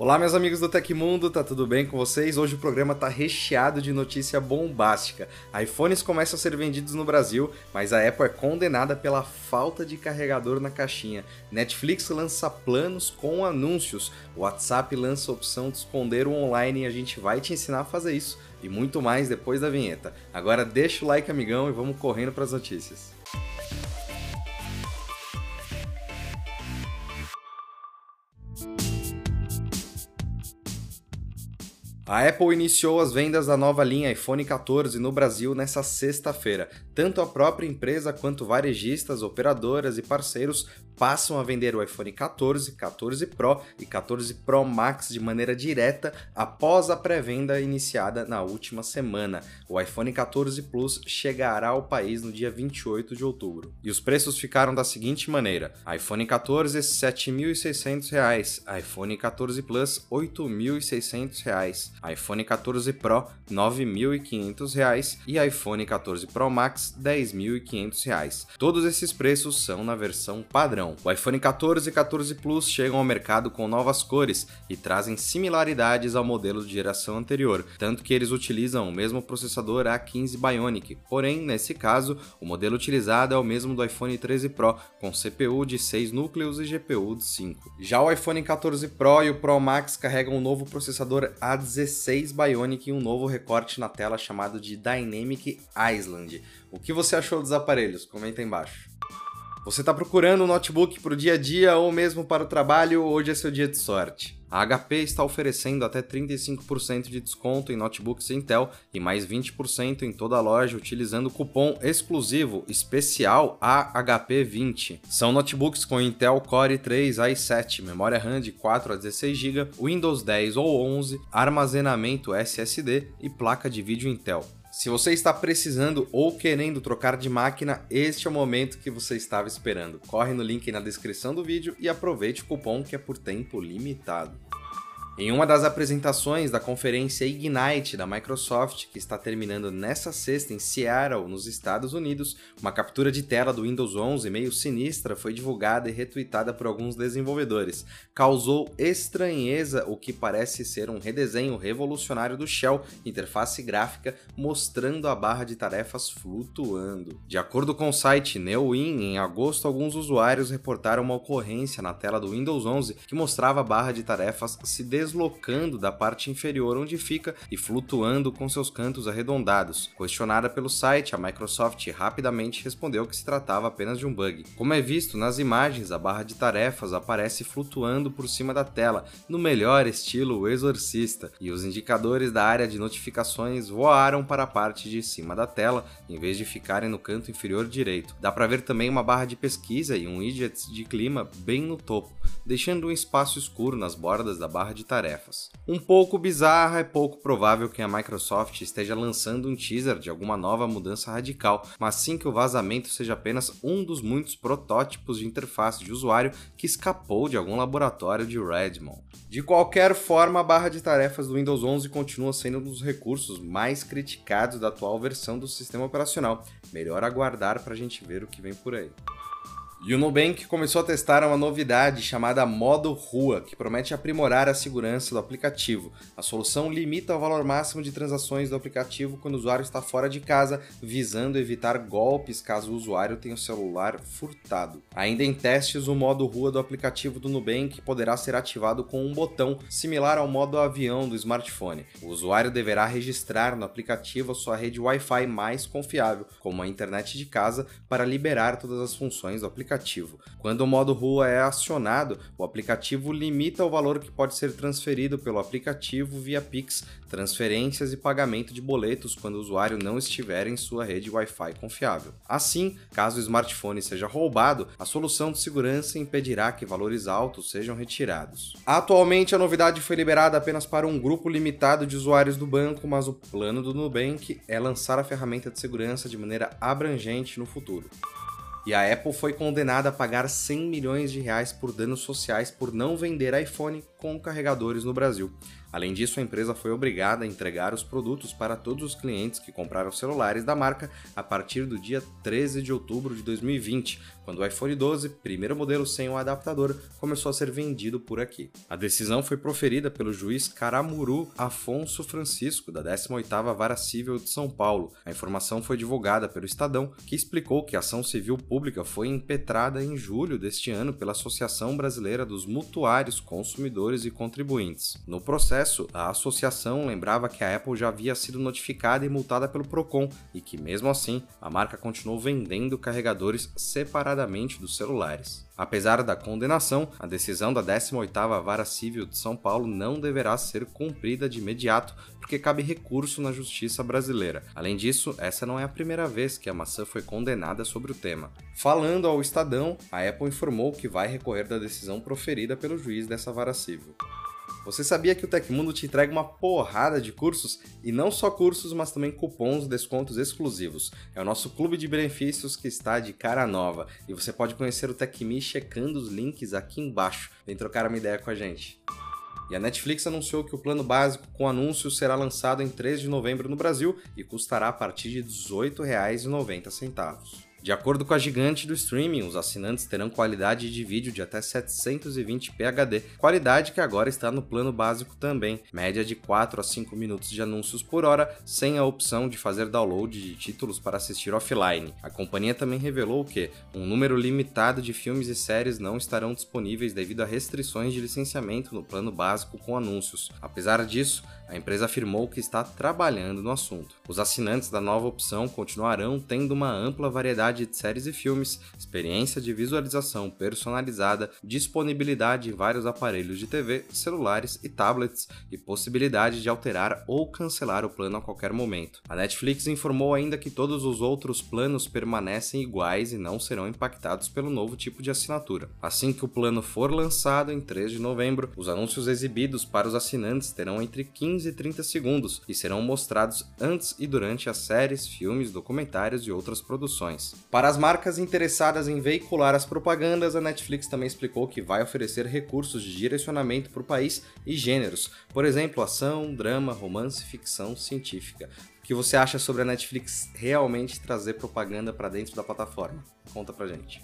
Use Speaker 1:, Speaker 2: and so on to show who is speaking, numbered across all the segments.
Speaker 1: Olá, meus amigos do Tecmundo, tá tudo bem com vocês? Hoje o programa tá recheado de notícia bombástica. iPhones começam a ser vendidos no Brasil, mas a Apple é condenada pela falta de carregador na caixinha. Netflix lança planos com anúncios. O WhatsApp lança a opção de esconder o online e a gente vai te ensinar a fazer isso e muito mais depois da vinheta. Agora deixa o like, amigão, e vamos correndo para as notícias. A Apple iniciou as vendas da nova linha iPhone 14 no Brasil nesta sexta-feira. Tanto a própria empresa quanto varejistas, operadoras e parceiros passam a vender o iPhone 14, 14 Pro e 14 Pro Max de maneira direta após a pré-venda iniciada na última semana. O iPhone 14 Plus chegará ao país no dia 28 de outubro. E os preços ficaram da seguinte maneira: iPhone 14 R$ 7.600, iPhone 14 Plus R$ 8.600, iPhone 14 Pro R$ 9.500 e iPhone 14 Pro Max R$ 10.500. Todos esses preços são na versão padrão. O iPhone 14 e 14 Plus chegam ao mercado com novas cores e trazem similaridades ao modelo de geração anterior, tanto que eles utilizam o mesmo processador A15 Bionic. Porém, nesse caso, o modelo utilizado é o mesmo do iPhone 13 Pro, com CPU de 6 núcleos e GPU de 5. Já o iPhone 14 Pro e o Pro Max carregam um novo processador A16 Bionic e um novo recorte na tela chamado de Dynamic Island. O que você achou dos aparelhos? Comenta aí embaixo. Você está procurando um notebook para o dia a dia ou mesmo para o trabalho? Hoje é seu dia de sorte. A HP está oferecendo até 35% de desconto em notebooks Intel e mais 20% em toda a loja utilizando o cupom exclusivo especial AHP20. São notebooks com Intel Core i3 i7, memória RAM de 4 a 16 GB, Windows 10 ou 11, armazenamento SSD e placa de vídeo Intel. Se você está precisando ou querendo trocar de máquina, este é o momento que você estava esperando. Corre no link na descrição do vídeo e aproveite o cupom que é por tempo limitado. Em uma das apresentações da conferência Ignite da Microsoft, que está terminando nesta sexta em Seattle, nos Estados Unidos, uma captura de tela do Windows 11 meio sinistra foi divulgada e retweetada por alguns desenvolvedores. Causou estranheza o que parece ser um redesenho revolucionário do Shell, interface gráfica, mostrando a barra de tarefas flutuando. De acordo com o site NeoWin, em agosto alguns usuários reportaram uma ocorrência na tela do Windows 11 que mostrava a barra de tarefas se deslocando da parte inferior onde fica e flutuando com seus cantos arredondados. Questionada pelo site, a Microsoft rapidamente respondeu que se tratava apenas de um bug. Como é visto nas imagens, a barra de tarefas aparece flutuando por cima da tela, no melhor estilo Exorcista, e os indicadores da área de notificações voaram para a parte de cima da tela, em vez de ficarem no canto inferior direito. Dá para ver também uma barra de pesquisa e um widget de clima bem no topo, deixando um espaço escuro nas bordas da barra de tarefas. Um pouco bizarra, é pouco provável que a Microsoft esteja lançando um teaser de alguma nova mudança radical, mas sim que o vazamento seja apenas um dos muitos protótipos de interface de usuário que escapou de algum laboratório de Redmond. De qualquer forma, a barra de tarefas do Windows 11 continua sendo um dos recursos mais criticados da atual versão do sistema operacional. Melhor aguardar para a gente ver o que vem por aí. E o Nubank começou a testar uma novidade chamada Modo Rua, que promete aprimorar a segurança do aplicativo. A solução limita o valor máximo de transações do aplicativo quando o usuário está fora de casa, visando evitar golpes caso o usuário tenha o celular furtado. Ainda em testes, o modo rua do aplicativo do Nubank poderá ser ativado com um botão similar ao modo avião do smartphone. O usuário deverá registrar no aplicativo a sua rede Wi-Fi mais confiável, como a internet de casa, para liberar todas as funções do aplicativo aplicativo. Quando o modo rua é acionado, o aplicativo limita o valor que pode ser transferido pelo aplicativo via Pix, transferências e pagamento de boletos quando o usuário não estiver em sua rede Wi-Fi confiável. Assim, caso o smartphone seja roubado, a solução de segurança impedirá que valores altos sejam retirados. Atualmente, a novidade foi liberada apenas para um grupo limitado de usuários do banco, mas o plano do Nubank é lançar a ferramenta de segurança de maneira abrangente no futuro. E a Apple foi condenada a pagar 100 milhões de reais por danos sociais por não vender iPhone com carregadores no Brasil. Além disso, a empresa foi obrigada a entregar os produtos para todos os clientes que compraram celulares da marca a partir do dia 13 de outubro de 2020, quando o iPhone 12, primeiro modelo sem o adaptador, começou a ser vendido por aqui. A decisão foi proferida pelo juiz Caramuru Afonso Francisco, da 18ª Vara Civil de São Paulo. A informação foi divulgada pelo Estadão, que explicou que a ação civil pública foi impetrada em julho deste ano pela Associação Brasileira dos Mutuários, Consumidores e Contribuintes. No processo, processo, a associação lembrava que a Apple já havia sido notificada e multada pelo Procon e que, mesmo assim, a marca continuou vendendo carregadores separadamente dos celulares. Apesar da condenação, a decisão da 18ª Vara Civil de São Paulo não deverá ser cumprida de imediato, porque cabe recurso na justiça brasileira. Além disso, essa não é a primeira vez que a maçã foi condenada sobre o tema. Falando ao Estadão, a Apple informou que vai recorrer da decisão proferida pelo juiz dessa vara civil. Você sabia que o Tecmundo te entrega uma porrada de cursos? E não só cursos, mas também cupons descontos exclusivos. É o nosso clube de benefícios que está de cara nova. E você pode conhecer o TecMe checando os links aqui embaixo. Vem trocar uma ideia com a gente. E a Netflix anunciou que o plano básico com anúncios será lançado em 3 de novembro no Brasil e custará a partir de R$ 18,90. De acordo com a gigante do streaming, os assinantes terão qualidade de vídeo de até 720p HD, qualidade que agora está no plano básico também, média de 4 a 5 minutos de anúncios por hora, sem a opção de fazer download de títulos para assistir offline. A companhia também revelou que um número limitado de filmes e séries não estarão disponíveis devido a restrições de licenciamento no plano básico com anúncios. Apesar disso, a empresa afirmou que está trabalhando no assunto. Os assinantes da nova opção continuarão tendo uma ampla variedade de séries e filmes, experiência de visualização personalizada, disponibilidade em vários aparelhos de TV, celulares e tablets e possibilidade de alterar ou cancelar o plano a qualquer momento. A Netflix informou ainda que todos os outros planos permanecem iguais e não serão impactados pelo novo tipo de assinatura. Assim que o plano for lançado em 3 de novembro, os anúncios exibidos para os assinantes terão entre 15 15 e 30 segundos e serão mostrados antes e durante as séries, filmes, documentários e outras produções. Para as marcas interessadas em veicular as propagandas, a Netflix também explicou que vai oferecer recursos de direcionamento para o país e gêneros, por exemplo, ação, drama, romance, ficção científica. O que você acha sobre a Netflix realmente trazer propaganda para dentro da plataforma? Conta pra gente.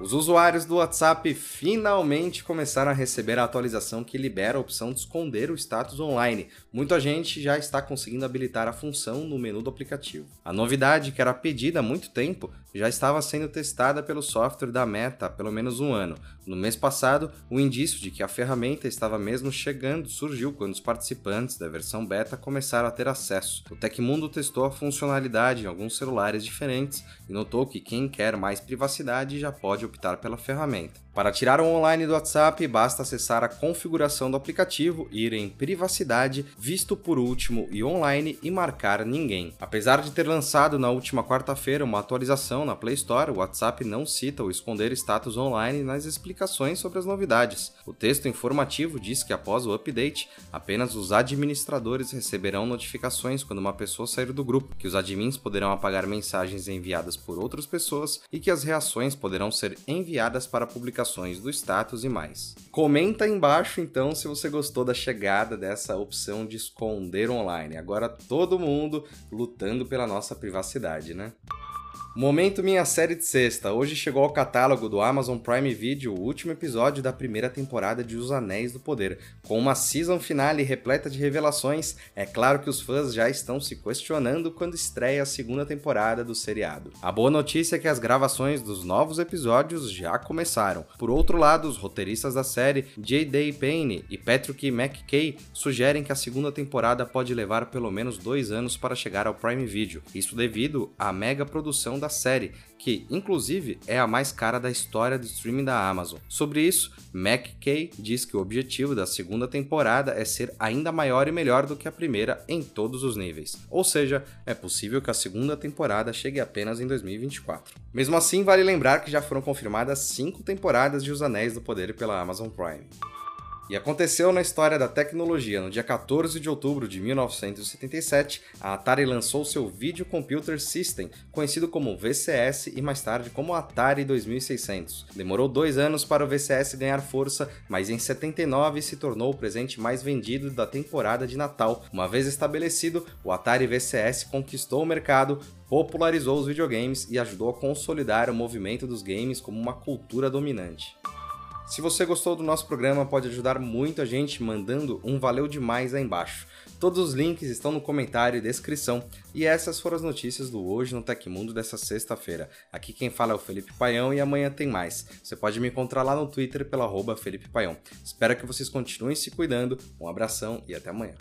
Speaker 1: Os usuários do WhatsApp finalmente começaram a receber a atualização que libera a opção de esconder o status online. Muita gente já está conseguindo habilitar a função no menu do aplicativo. A novidade, que era pedida há muito tempo, já estava sendo testada pelo software da Meta há pelo menos um ano. No mês passado, o indício de que a ferramenta estava mesmo chegando surgiu quando os participantes da versão beta começaram a ter acesso. O Tecmundo testou a funcionalidade em alguns celulares diferentes e notou que quem quer mais privacidade já pode optar pela ferramenta. Para tirar o online do WhatsApp, basta acessar a configuração do aplicativo, ir em Privacidade, Visto por último e Online e marcar Ninguém. Apesar de ter lançado na última quarta-feira uma atualização na Play Store, o WhatsApp não cita o esconder status online nas explicações sobre as novidades. O texto informativo diz que após o update, apenas os administradores receberão notificações quando uma pessoa sair do grupo, que os admins poderão apagar mensagens enviadas por outras pessoas e que as reações poderão ser enviadas para publicação do status e mais. Comenta aí embaixo então se você gostou da chegada dessa opção de esconder online. Agora todo mundo lutando pela nossa privacidade, né? Momento Minha Série de Sexta. Hoje chegou ao catálogo do Amazon Prime Video o último episódio da primeira temporada de Os Anéis do Poder. Com uma season finale repleta de revelações, é claro que os fãs já estão se questionando quando estreia a segunda temporada do seriado. A boa notícia é que as gravações dos novos episódios já começaram. Por outro lado, os roteiristas da série, J.D. Payne e Patrick McKay, sugerem que a segunda temporada pode levar pelo menos dois anos para chegar ao Prime Video. Isso devido à mega produção da série, que inclusive é a mais cara da história do streaming da Amazon. Sobre isso, McKay diz que o objetivo da segunda temporada é ser ainda maior e melhor do que a primeira em todos os níveis. Ou seja, é possível que a segunda temporada chegue apenas em 2024. Mesmo assim, vale lembrar que já foram confirmadas cinco temporadas de Os Anéis do Poder pela Amazon Prime. E aconteceu na história da tecnologia. No dia 14 de outubro de 1977, a Atari lançou seu Video Computer System, conhecido como VCS e mais tarde como Atari 2600. Demorou dois anos para o VCS ganhar força, mas em 79 se tornou o presente mais vendido da temporada de Natal. Uma vez estabelecido, o Atari VCS conquistou o mercado, popularizou os videogames e ajudou a consolidar o movimento dos games como uma cultura dominante. Se você gostou do nosso programa, pode ajudar muito a gente mandando um valeu demais aí embaixo. Todos os links estão no comentário e descrição. E essas foram as notícias do Hoje no Tecmundo dessa sexta-feira. Aqui quem fala é o Felipe Paião e amanhã tem mais. Você pode me encontrar lá no Twitter pelo arroba Felipe Paião. Espero que vocês continuem se cuidando. Um abração e até amanhã.